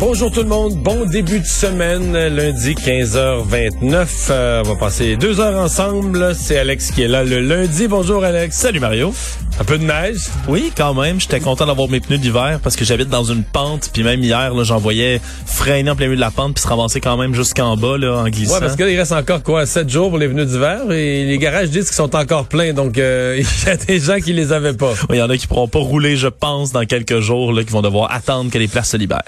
Bonjour tout le monde, bon début de semaine, lundi 15h29. Euh, on va passer deux heures ensemble. C'est Alex qui est là le lundi. Bonjour Alex. Salut Mario. Un peu de neige? Oui, quand même. J'étais content d'avoir mes pneus d'hiver parce que j'habite dans une pente. Puis même hier, j'en voyais freiner en plein milieu de la pente puis se ramasser quand même jusqu'en bas là, en glissant. Ouais, parce qu'il reste encore quoi, sept jours pour les venus d'hiver et les garages disent qu'ils sont encore pleins. Donc euh, il y a des gens qui les avaient pas. Il y en a qui pourront pas rouler, je pense, dans quelques jours, là, qui vont devoir attendre que les places se libèrent.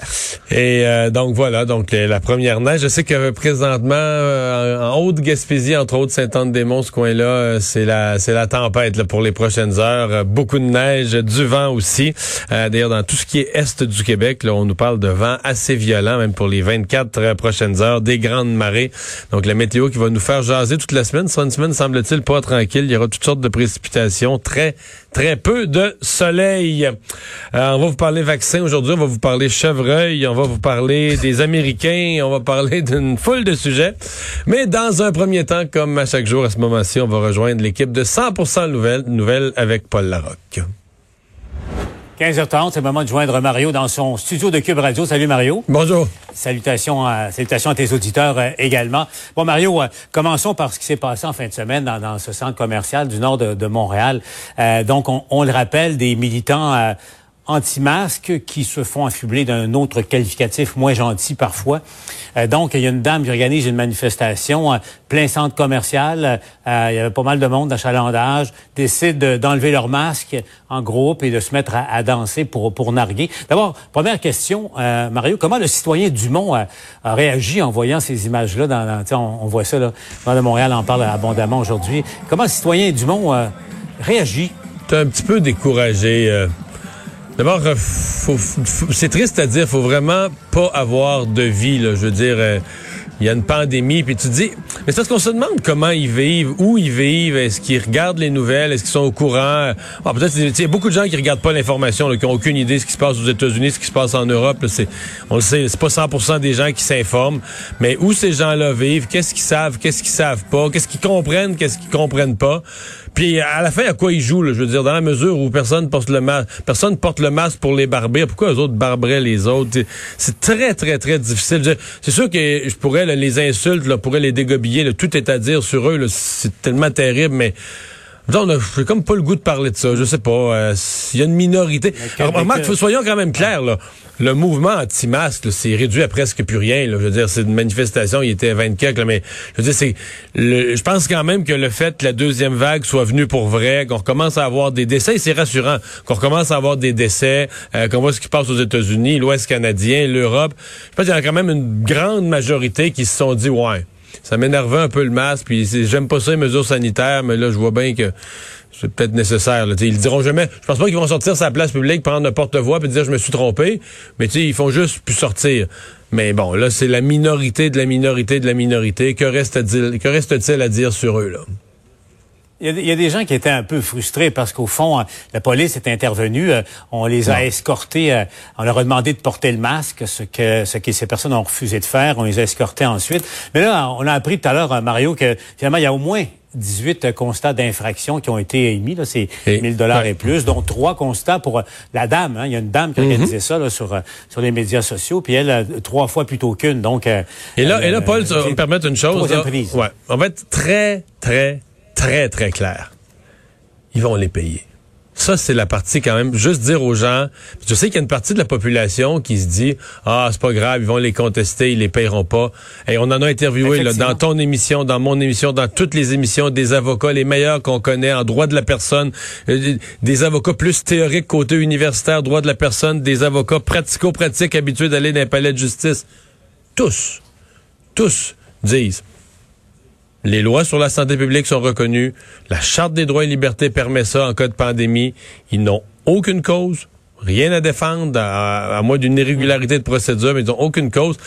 Et euh, donc voilà, donc euh, la première neige. Je sais que présentement, en Haute-Gaspésie, entre autres Saint-Anne-des-Monts, ce coin-là, c'est la c'est la tempête là, pour les prochaines heures. Beaucoup de neige, du vent aussi. D'ailleurs, dans tout ce qui est est du Québec, là, on nous parle de vent assez violent, même pour les 24 prochaines heures, des grandes marées. Donc la météo qui va nous faire jaser toute la semaine. Sera une semaine, semble-t-il, pas tranquille. Il y aura toutes sortes de précipitations, très, très peu de soleil. on va vous parler vaccin aujourd'hui, on va vous parler chevreuil, vous parler des Américains, on va parler d'une foule de sujets. Mais dans un premier temps, comme à chaque jour à ce moment-ci, on va rejoindre l'équipe de 100% nouvelles, nouvelles avec Paul Larocque. 15h30, c'est le moment de joindre Mario dans son studio de Cube Radio. Salut Mario. Bonjour. Salutations à, salutations à tes auditeurs euh, également. Bon Mario, euh, commençons par ce qui s'est passé en fin de semaine dans, dans ce centre commercial du nord de, de Montréal. Euh, donc on, on, le rappelle, des militants anti-masques qui se font affubler d'un autre qualificatif moins gentil parfois. Euh, donc, il y a une dame qui organise une manifestation euh, plein centre commercial. Euh, il y avait pas mal de monde d'achalandage. Décide d'enlever leur masque en groupe et de se mettre à, danser pour, pour narguer. D'abord, première question, Mario, comment le citoyen Dumont a, réagi en voyant ces images-là? Dans, on, on, voit ça, là, dans Montréal en parle abondamment aujourd'hui. Comment le citoyen Dumont réagit? T'es un petit peu découragé. D'abord, euh, c'est triste à dire, faut vraiment pas avoir de vie. Là. Je veux dire, euh, il y a une pandémie, puis tu te dis, mais c'est parce qu'on se demande comment ils vivent, où ils vivent, est-ce qu'ils regardent les nouvelles, est-ce qu'ils sont au courant? Ah, peut-être, il y a beaucoup de gens qui regardent pas l'information, qui ont aucune idée de ce qui se passe aux États-Unis, ce qui se passe en Europe. c'est, on le sait, c'est pas 100% des gens qui s'informent, mais où ces gens-là vivent, qu'est-ce qu'ils savent, qu'est-ce qu'ils savent pas, qu'est-ce qu'ils comprennent, qu'est-ce qu'ils comprennent pas? Puis à la fin, à quoi ils jouent, je veux dire, dans la mesure où personne porte le masque, personne porte le masque pour les barber, pourquoi les autres barberaient les autres? C'est très, très, très difficile. C'est sûr que je pourrais les insultes, là, pourrais les dégobiller, tout est à dire sur eux, c'est tellement terrible, mais on a comme pas le goût de parler de ça. Je sais pas. Euh, il y a une minorité. Remarque, soyons quand même clairs, là. Le mouvement anti-masque, c'est réduit à presque plus rien. Là. Je veux dire, c'est une manifestation, il était à 24, là, mais je veux dire, c'est. Je pense quand même que le fait que la deuxième vague soit venue pour vrai, qu'on recommence à avoir des décès, c'est rassurant. Qu'on recommence à avoir des décès, euh, qu'on voit ce qui passe aux États-Unis, l'Ouest canadien, l'Europe. Je pense qu'il y a quand même une grande majorité qui se sont dit ouais ça m'énervait un peu le masque. Puis j'aime pas ça les mesures sanitaires, mais là, je vois bien que c'est peut-être nécessaire. Là. Ils diront jamais. Je pense pas qu'ils vont sortir sa place publique, prendre un porte-voix puis dire je me suis trompé. Mais ils font juste plus sortir. Mais bon, là, c'est la minorité de la minorité de la minorité. Que reste-t-il que reste-t-il à dire sur eux, là? Il y, a, des gens qui étaient un peu frustrés parce qu'au fond, euh, la police est intervenue. Euh, on les a escortés. Euh, on leur a demandé de porter le masque, ce que, ce que ces personnes ont refusé de faire. On les a escortés ensuite. Mais là, on a appris tout à l'heure, Mario, que finalement, il y a au moins 18 constats d'infraction qui ont été émis. Là, c'est 1000 dollars et plus, dont trois constats pour la dame. Hein. Il y a une dame qui a mhm. organisé ça là, sur, sur les médias sociaux, puis elle, trois fois plutôt qu'une. Donc, et là, et là, Paul, me permettre une chose. Là, ouais, on va être très, très, très, très clair. Ils vont les payer. Ça, c'est la partie quand même. Juste dire aux gens, je sais qu'il y a une partie de la population qui se dit, ah, c'est pas grave, ils vont les contester, ils les payeront pas. Et on en a interviewé là, dans ton émission, dans mon émission, dans toutes les émissions, des avocats les meilleurs qu'on connaît en droit de la personne, euh, des avocats plus théoriques côté universitaire, droit de la personne, des avocats pratico-pratiques habitués d'aller dans les palais de justice. Tous, tous disent les lois sur la santé publique sont reconnues. La Charte des droits et libertés permet ça en cas de pandémie. Ils n'ont aucune cause, Rien à défendre, à, moins d'une irrégularité de procédure, mais ils n'ont aucune cause.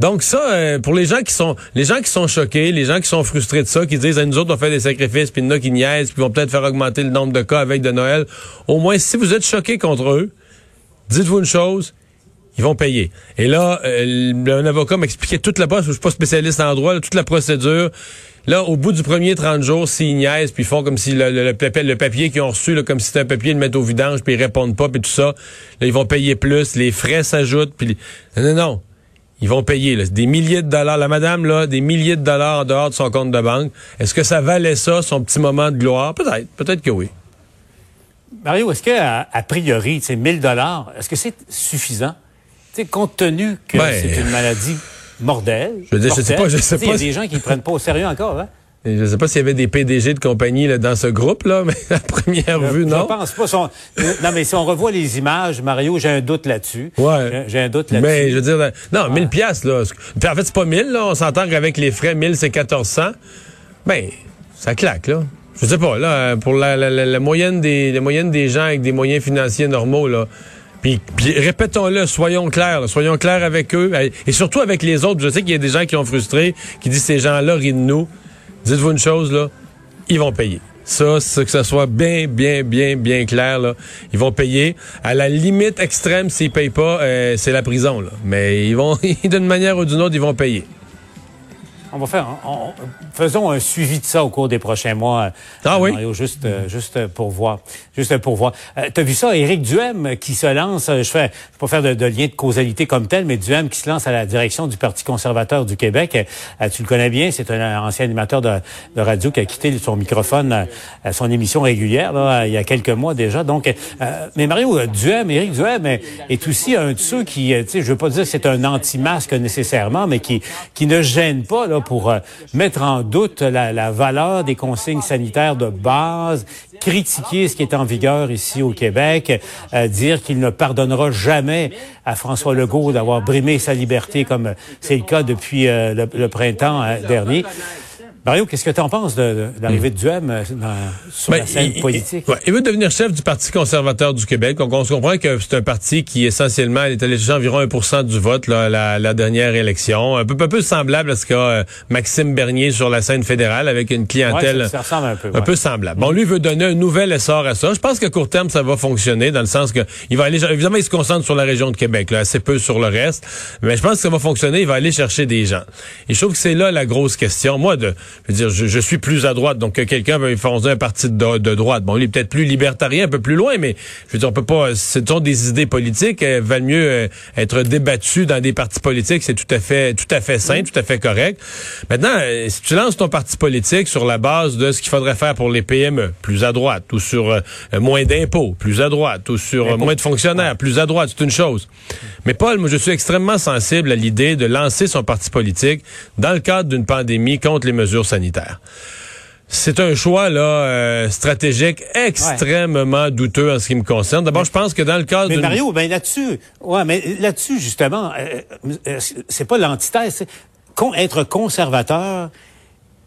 Donc ça, euh, pour les gens qui sont les gens qui sont choqués, les gens qui sont frustrés de ça, qui disent, nous autres, on fait des sacrifices, puis il y en a qui niaisent, puis vont peut-être faire augmenter le nombre de cas avec de Noël, au moins, si vous êtes choqués contre eux, dites-vous une chose, ils vont payer. Et là, euh, un avocat m'expliquait toute la base, je suis pas spécialiste en droit, toute la procédure. Là, au bout du premier 30 jours, s'ils niaisent, puis font comme si le, le, papier, qu'ils ont reçu, comme si c'était un papier, de mettre au vidange, puis ils répondent pas, puis tout ça, là, ils vont payer plus, les frais s'ajoutent, puis... Non, non, non. Ils vont payer là, des milliers de dollars. La madame, là, des milliers de dollars en dehors de son compte de banque. Est-ce que ça valait ça, son petit moment de gloire? Peut-être. Peut-être que oui. Mario, est-ce que, à, priori, c'est 1000 dollars, est-ce que c'est suffisant? sais, compte tenu que ben, c'est une maladie Mordel. Je veux je sais pas, je sais pas. Il y a des gens qui ne prennent pas au sérieux encore, hein? Je ne sais pas s'il y avait des PDG de compagnie là, dans ce groupe-là, mais à première vue, non. Je pense pas. non, mais si on revoit les images, Mario, j'ai un doute là-dessus. Ouais. J'ai un doute là-dessus. Mais je veux dire, non, 1000 piastres, là. en fait, c'est pas 1000, là. On s'entend qu'avec les frais, 1000, c'est 1400. Ben, ça claque, là. Je sais pas, là, pour la, la, moyenne des, la moyenne des gens avec des moyens financiers normaux, là. Puis, répétons-le, soyons clairs, soyons clairs avec eux et surtout avec les autres. Je sais qu'il y a des gens qui ont frustré, qui disent ces gens-là rient de nous. Dites-vous une chose là, ils vont payer. Ça, c'est que ça soit bien, bien, bien, bien clair. Ils vont payer. À la limite extrême, s'ils payent pas, euh, c'est la prison. Mais ils vont, d'une manière ou d'une autre, ils vont payer. On va faire, faisons un suivi de ça au cours des prochains mois. Ah oui? juste, euh, juste pour voir, juste pour voir. Euh, T'as vu ça, Éric Duhem qui se lance. Euh, je fais, je vais pas faire de, lien de causalité comme tel, mais Duhem qui se lance à la direction du Parti conservateur du Québec. tu le connais bien, c'est un ancien animateur de, radio qui a quitté son microphone à son émission régulière là, il y a quelques mois déjà. Donc, mais Mario Duhem, Éric Duhem est, aussi un de ceux qui, tu sais, je veux pas dire que c'est un anti-masque nécessairement, mais qui, qui ne gêne pas là pour euh, mettre en doute la, valeur des consignes sanitaires de base, critiquer ce qui est en vigueur ici au Québec, euh, dire qu'il ne pardonnera jamais à François Legault d'avoir brimé sa liberté comme c'est le cas depuis euh, le, printemps dernier. Mario, qu'est-ce que tu en penses de, l'arrivée de Duhem euh, sur ben, la scène politique? Il, veut devenir chef du Parti conservateur du Québec. Donc, on se comprend que c'est un parti qui, essentiellement, est allé chercher environ 1% du vote là, la, la dernière élection. Un peu, un peu semblable à ce qu'a euh, Maxime Bernier sur la scène fédérale avec une clientèle ça, ressemble un peu, un peu semblable. Bon, lui veut donner un nouvel essor à ça. Je pense qu'à court terme, ça va fonctionner dans le sens que il va aller... Évidemment, il se concentre sur la région de Québec, là, assez peu sur le reste. Mais je pense que ça va fonctionner. Il va aller chercher des gens. Et je trouve que c'est là la grosse question. Moi, de je veux dire, je, suis plus à droite, donc que quelqu'un veut fonder un parti de, droite. Bon, il est peut-être plus libertarien, un peu plus loin, mais je veux dire, on peut pas. Ce sont des idées politiques. Elles valent mieux euh, être débattues dans des partis politiques. C'est tout à fait, tout à fait sain, tout à fait correct. Maintenant, euh, si tu lances ton parti politique sur la base de ce qu'il faudrait faire pour les PME, plus à droite, ou sur euh, moins d'impôts, plus à droite, ou sur moins de fonctionnaires, plus à droite, c'est une chose. Mais Paul, moi, je suis extrêmement sensible à l'idée de lancer son parti politique dans le cadre d'une pandémie contre les mesures sanitaires. C'est un choix là euh, stratégique extrêmement douteux en ce qui me concerne. D'abord, je pense que dans le cadre Mais Mario, ben là-dessus, ouais, mais là-dessus justement, euh, euh, c'est pas l'antithèse. Être conservateur,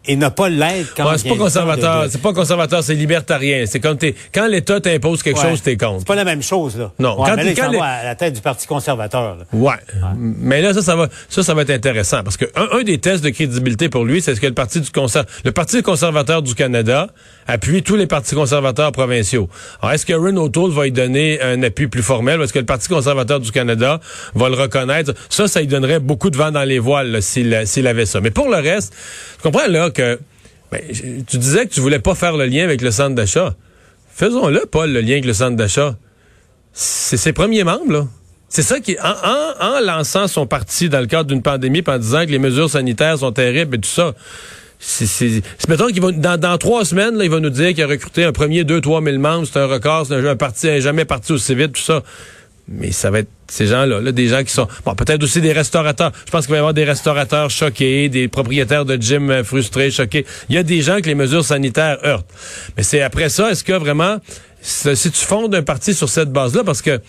et ne pas l'être quand c'est pas conservateur, c'est pas conservateur, c'est libertarien. C'est quand t'es quand l'État t'impose quelque chose, t'es contre. C'est pas la même chose là. Non, quand, mais là, à la tête du Parti conservateur. Ouais. Mais là ça ça va ça ça va être intéressant parce que un, des tests de crédibilité pour lui, c'est ce que le Parti du conser... le Parti conservateur du Canada appuie tous les partis conservateurs provinciaux. Alors est-ce que Ron O'Toole va y donner un appui plus formel est-ce que le Parti conservateur du Canada va le reconnaître? Ça ça lui donnerait beaucoup de vent dans les voiles s'il s'il avait ça. Mais pour le reste, tu comprends là que ben, tu disais que tu voulais pas faire le lien avec le centre d'achat. Faisons-le, Paul, le lien avec le centre d'achat. C'est ses premiers membres, là. C'est ça qui, en, lançant son parti dans le cadre d'une pandémie, en disant que les mesures sanitaires sont terribles et tout ça, c'est, mettons qu'il va, dans, trois semaines, là, il va nous dire qu'il a recruté un premier 2 trois mille membres, c'est un record, c'est un, un parti, jamais parti aussi vite, tout ça mais ça va être ces gens-là, là, des gens qui sont... Bon, peut-être aussi des restaurateurs. Je pense qu'il va y avoir des restaurateurs choqués, des propriétaires de gym euh, frustrés, choqués. Il y a des gens que les mesures sanitaires heurtent. Mais c'est après ça, est-ce que vraiment... Si tu fondes un parti sur cette base-là, parce que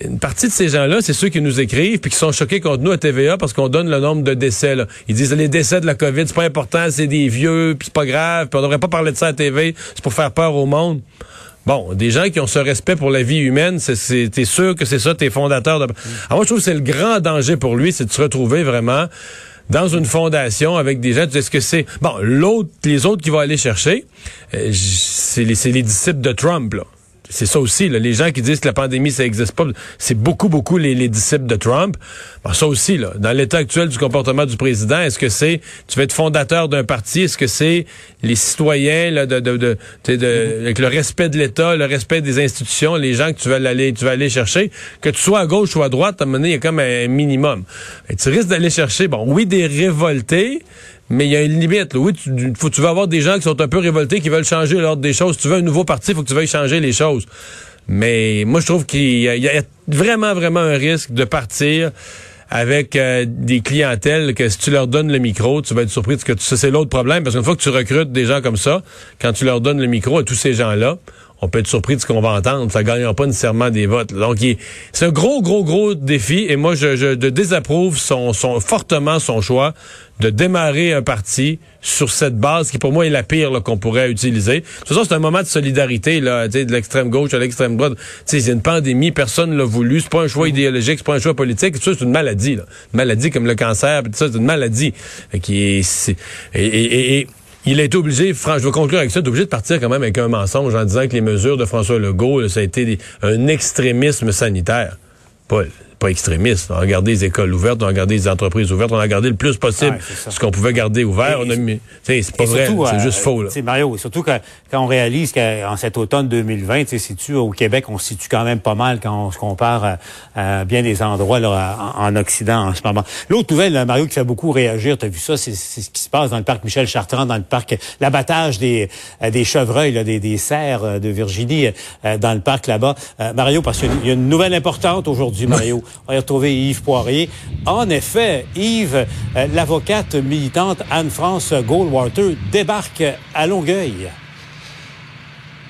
une partie de ces gens-là, c'est ceux qui nous écrivent puis qui sont choqués contre nous à TVA parce qu'on donne le nombre de décès. Là. Ils disent les décès de la COVID, c'est pas important, c'est des vieux, puis c'est pas grave, puis on devrait pas parler de ça à TV, c'est pour faire peur au monde. Bon, des gens qui ont ce respect pour la vie humaine, c'est sûr que c'est ça tes fondateurs. De... Alors moi, je trouve que c'est le grand danger pour lui, c'est de se retrouver vraiment dans une fondation avec des gens. Est-ce que c'est? Bon l'autre, les autres qui vont aller chercher, euh, c'est les, les disciples de Trump là c'est ça aussi, là, les gens qui disent que la pandémie, ça n'existe pas, c'est beaucoup, beaucoup les, disciples de Trump. ça aussi, là, dans l'état actuel du comportement du président, est-ce que c'est, tu veux être fondateur d'un parti, est-ce que c'est les citoyens, là, de, de, de, de, avec le respect de l'État, le respect des institutions, les gens que tu vas aller, tu vas aller chercher, que tu sois à gauche ou à droite, à un moment il y a comme un minimum. Tu risques d'aller chercher, bon, oui, des révoltés, mais il y a une limite. Oui, tu, faut, tu veux avoir des gens qui sont un peu révoltés, qui veulent changer l'ordre des choses. Si tu veux un nouveau parti, il faut que tu veuilles changer les choses. Mais moi, je trouve qu'il y, a vraiment, vraiment un risque de partir avec euh, des clientèles que si tu leur donnes le micro, tu vas être surpris de ce que tu c'est l'autre problème parce qu'une fois que tu recrutes des gens comme ça, quand tu leur donnes le micro à tous ces gens-là, on peut être surpris de ce qu'on va entendre. Ça gagnera pas nécessairement des votes. Donc, c'est un gros, gros, gros défi. Et moi, je, je désapprouve son, son, fortement son choix de démarrer un parti sur cette base qui, pour moi, est la pire qu'on pourrait utiliser. De toute façon, c'est un moment de solidarité là, de l'extrême gauche à l'extrême droite. C'est une pandémie, personne l'a voulu. C'est pas un choix idéologique, c'est pas un choix politique. C'est une maladie. Là. Une maladie comme le cancer. Ça, c'est une maladie. Qui est, et, et, et il a été obligé, je veux conclure avec ça, il obligé de partir quand même avec un mensonge en disant que les mesures de François Legault, ça a été un extrémisme sanitaire. Paul, pas extrémiste. On a gardé les écoles ouvertes, on a gardé les entreprises ouvertes, on a gardé le plus possible ce qu'on pouvait garder ouvert. c'est pas vrai, c'est juste euh, faux. C'est Mario, surtout quand, quand on réalise qu'en cet automne 2020, tu au Québec, on se situe quand même pas mal quand on se compare à, bien des endroits là, en, Occident en ce moment. L'autre nouvelle, Mario, qui fait beaucoup réagir, tu as vu ça, c'est ce qui se passe dans le parc Michel Chartrand, dans le parc, l'abattage des, euh, des chevreuils, là, des, des cerfs euh, de Virginie dans le parc là-bas. Mario, parce qu'il y a une nouvelle importante aujourd'hui, Mario. On y retrouver Yves Poirier. En effet, Yves, euh, l'avocate militante Anne-France Goldwater débarque à Longueuil.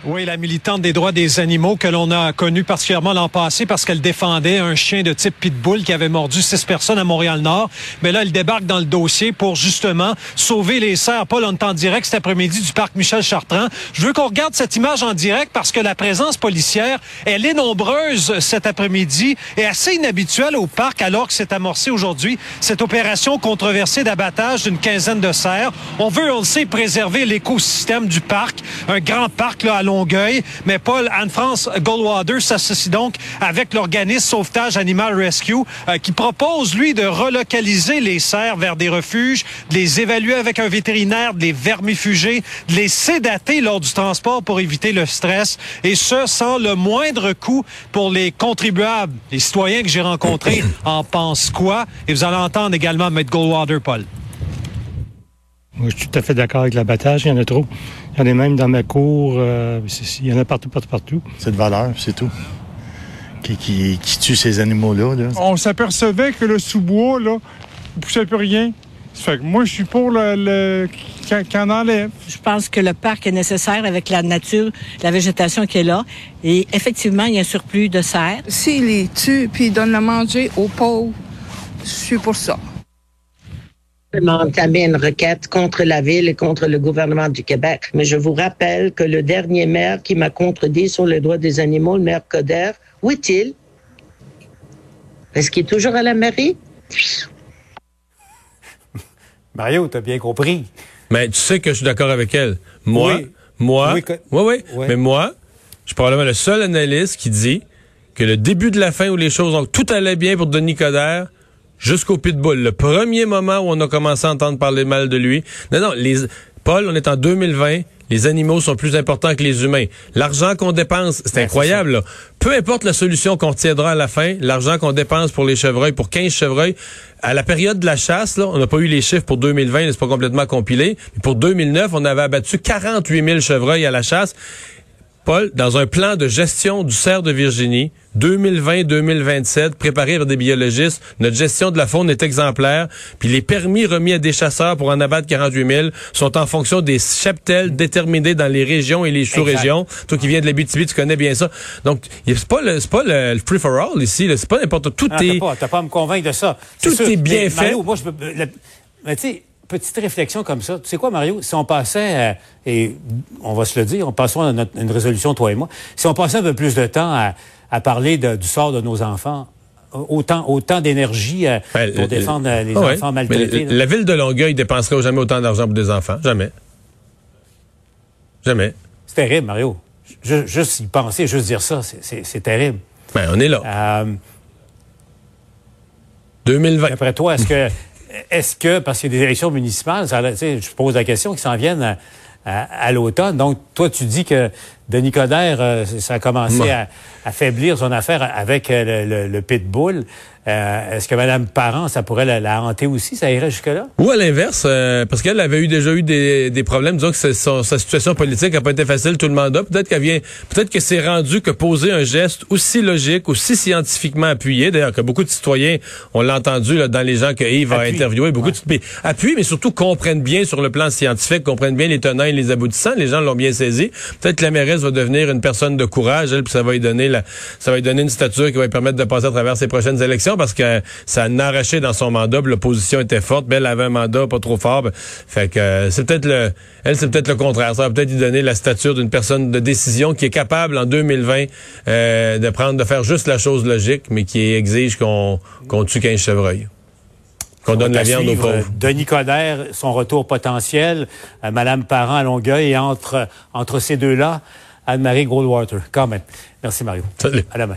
Oui, la militante des droits des animaux que l'on a connue particulièrement l'an passé parce qu'elle défendait un chien de type pitbull qui avait mordu six personnes à Montréal-Nord. Mais là, elle débarque dans le dossier pour justement sauver les cerfs. Paul, on est en direct cet après-midi du parc Michel Chartrand. Je veux qu'on regarde cette image en direct parce que la présence policière, elle est nombreuse cet après-midi et assez inhabituelle au parc alors que s'est amorcée aujourd'hui cette opération controversée d'abattage d'une quinzaine de cerfs. On veut, on le sait, préserver l'écosystème du parc. Un grand parc là, à Longueuil. Mais Paul, Anne-France Goldwater s'associe donc avec l'organisme Sauvetage Animal Rescue euh, qui propose, lui, de relocaliser les cerfs vers des refuges, de les évaluer avec un vétérinaire, de les vermifuger, de les sédater lors du transport pour éviter le stress et ce, sans le moindre coût pour les contribuables. Les citoyens que j'ai rencontrés en pensent quoi? Et vous allez entendre également M. Goldwater, Paul. Moi, je suis tout à fait d'accord avec l'abattage. Il y en a trop. Il y en a même dans ma cour. Euh, il y en a partout, partout, partout. C'est de valeur, c'est tout. Qui, qui, tue ces animaux-là. On s'apercevait que le sous-bois, là, ne poussait plus rien. Ça fait que moi, je suis pour le, le qu'on enlève. Je pense que le parc est nécessaire avec la nature, la végétation qui est là. Et effectivement, il y a un surplus de serre. S'il les tue puis donne à manger aux pauvres, je suis pour ça entamer une requête contre la ville et contre le gouvernement du Québec. Mais je vous rappelle que le dernier maire qui m'a contredit sur les droits des animaux, le maire Coder, où est-il? Est-ce qu'il est toujours à la mairie? Mario, t'as bien compris. Mais tu sais que je suis d'accord avec elle. Moi, moi, oui, oui, oui. Mais moi, je suis probablement le seul analyste qui dit que le début de la fin où les choses ont tout allait bien pour Denis Coderre, jusqu'au pitbull. Le premier moment où on a commencé à entendre parler mal de lui. Non, non, les, Paul, on est en 2020. Les animaux sont plus importants que les humains. L'argent qu'on dépense, c'est ben, incroyable. Peu importe la solution qu'on tiendra à la fin, l'argent qu'on dépense pour les chevreuils, pour 15 chevreuils, à la période de la chasse, là, on n'a pas eu les chiffres pour 2020, c'est pas complètement compilé. Mais pour 2009, on avait abattu 48 000 chevreuils à la chasse. Paul, dans un plan de gestion du cerf de Virginie, 2020-2027, préparé par des biologistes, notre gestion de la faune est exemplaire, puis les permis remis à des chasseurs pour en abattre 48 000 sont en fonction des cheptels déterminés dans les régions et les sous-régions. Toi qui viens de l'Abitibi, tu connais bien ça. Donc, c'est pas le, c'est pas le, free-for-all ici, c'est pas n'importe tout ah, est... T'as pas, pas, à me convaincre de ça. Tout est, bien fait. moi, je mais tu sais, petite réflexion comme ça. Tu sais quoi, Mario? Si on passait, euh, et on va se le dire, on passera à notre- une résolution, toi et moi, si on passait un peu plus de temps à, à parler de- du sort de nos enfants, autant, autant d'énergie euh, Ben, pour défendre euh, les ouais. enfants maltraités. la, ville de Longueuil dépenserait jamais autant d'argent pour des enfants. Jamais. Jamais. C'est terrible, Mario. Ju- Juste y penser, juste dire ça, c'est- terrible. Ben, on est là. Euh, 2020. Après toi, est-ce que, est-ce que, parce qu'il y a des élections municipales, je pose la question, qui s'en viennent à l'automne. Donc, toi, tu dis que Denis Coderre, euh, ça a commencé Ouais. à affaiblir son affaire avec euh, le, le, le pitbull. Euh, est-ce que Mme Parent, ça pourrait la, la hanter aussi? Ça irait jusque-là? Ou à l'inverse, euh, parce qu'elle avait eu déjà eu des, des problèmes, disons que son- sa situation politique n'a pas été facile tout le mandat. Peut-être qu'elle vient, peut-être que c'est rendu que poser un geste aussi logique, aussi scientifiquement appuyé, d'ailleurs que beaucoup de citoyens, on l'a entendu là, dans les gens que Yves a Appuie. interviewés, beaucoup de mais appuient, mais surtout comprennent bien sur le plan scientifique, comprennent bien les tenants et les aboutissants. Les gens l'ont bien saisi. Peut-être que la mairesse va devenir une personne de courage, elle, puis ça va lui donner la, ça va lui donner une stature qui va lui permettre de passer à travers ses prochaines élections parce que ça a arraché dans son mandat, puis l'opposition était forte, mais elle avait un mandat pas trop fort. ben, fait que euh, c'est peut-être le, elle, c'est peut-être le contraire. Ça va peut-être lui donner la stature d'une personne de décision qui est capable en 2020 euh, de prendre, de faire juste la chose logique, mais qui exige qu'on tue 15 chevreuils. Qu'on donne On la viande aux pauvres. Denis Coderre, son retour potentiel, euh, Mme Parent à Longueuil, et entre, entre ces deux-là, Anne-Marie Goldwater. Quand même. Merci, Mario. Salut. À demain.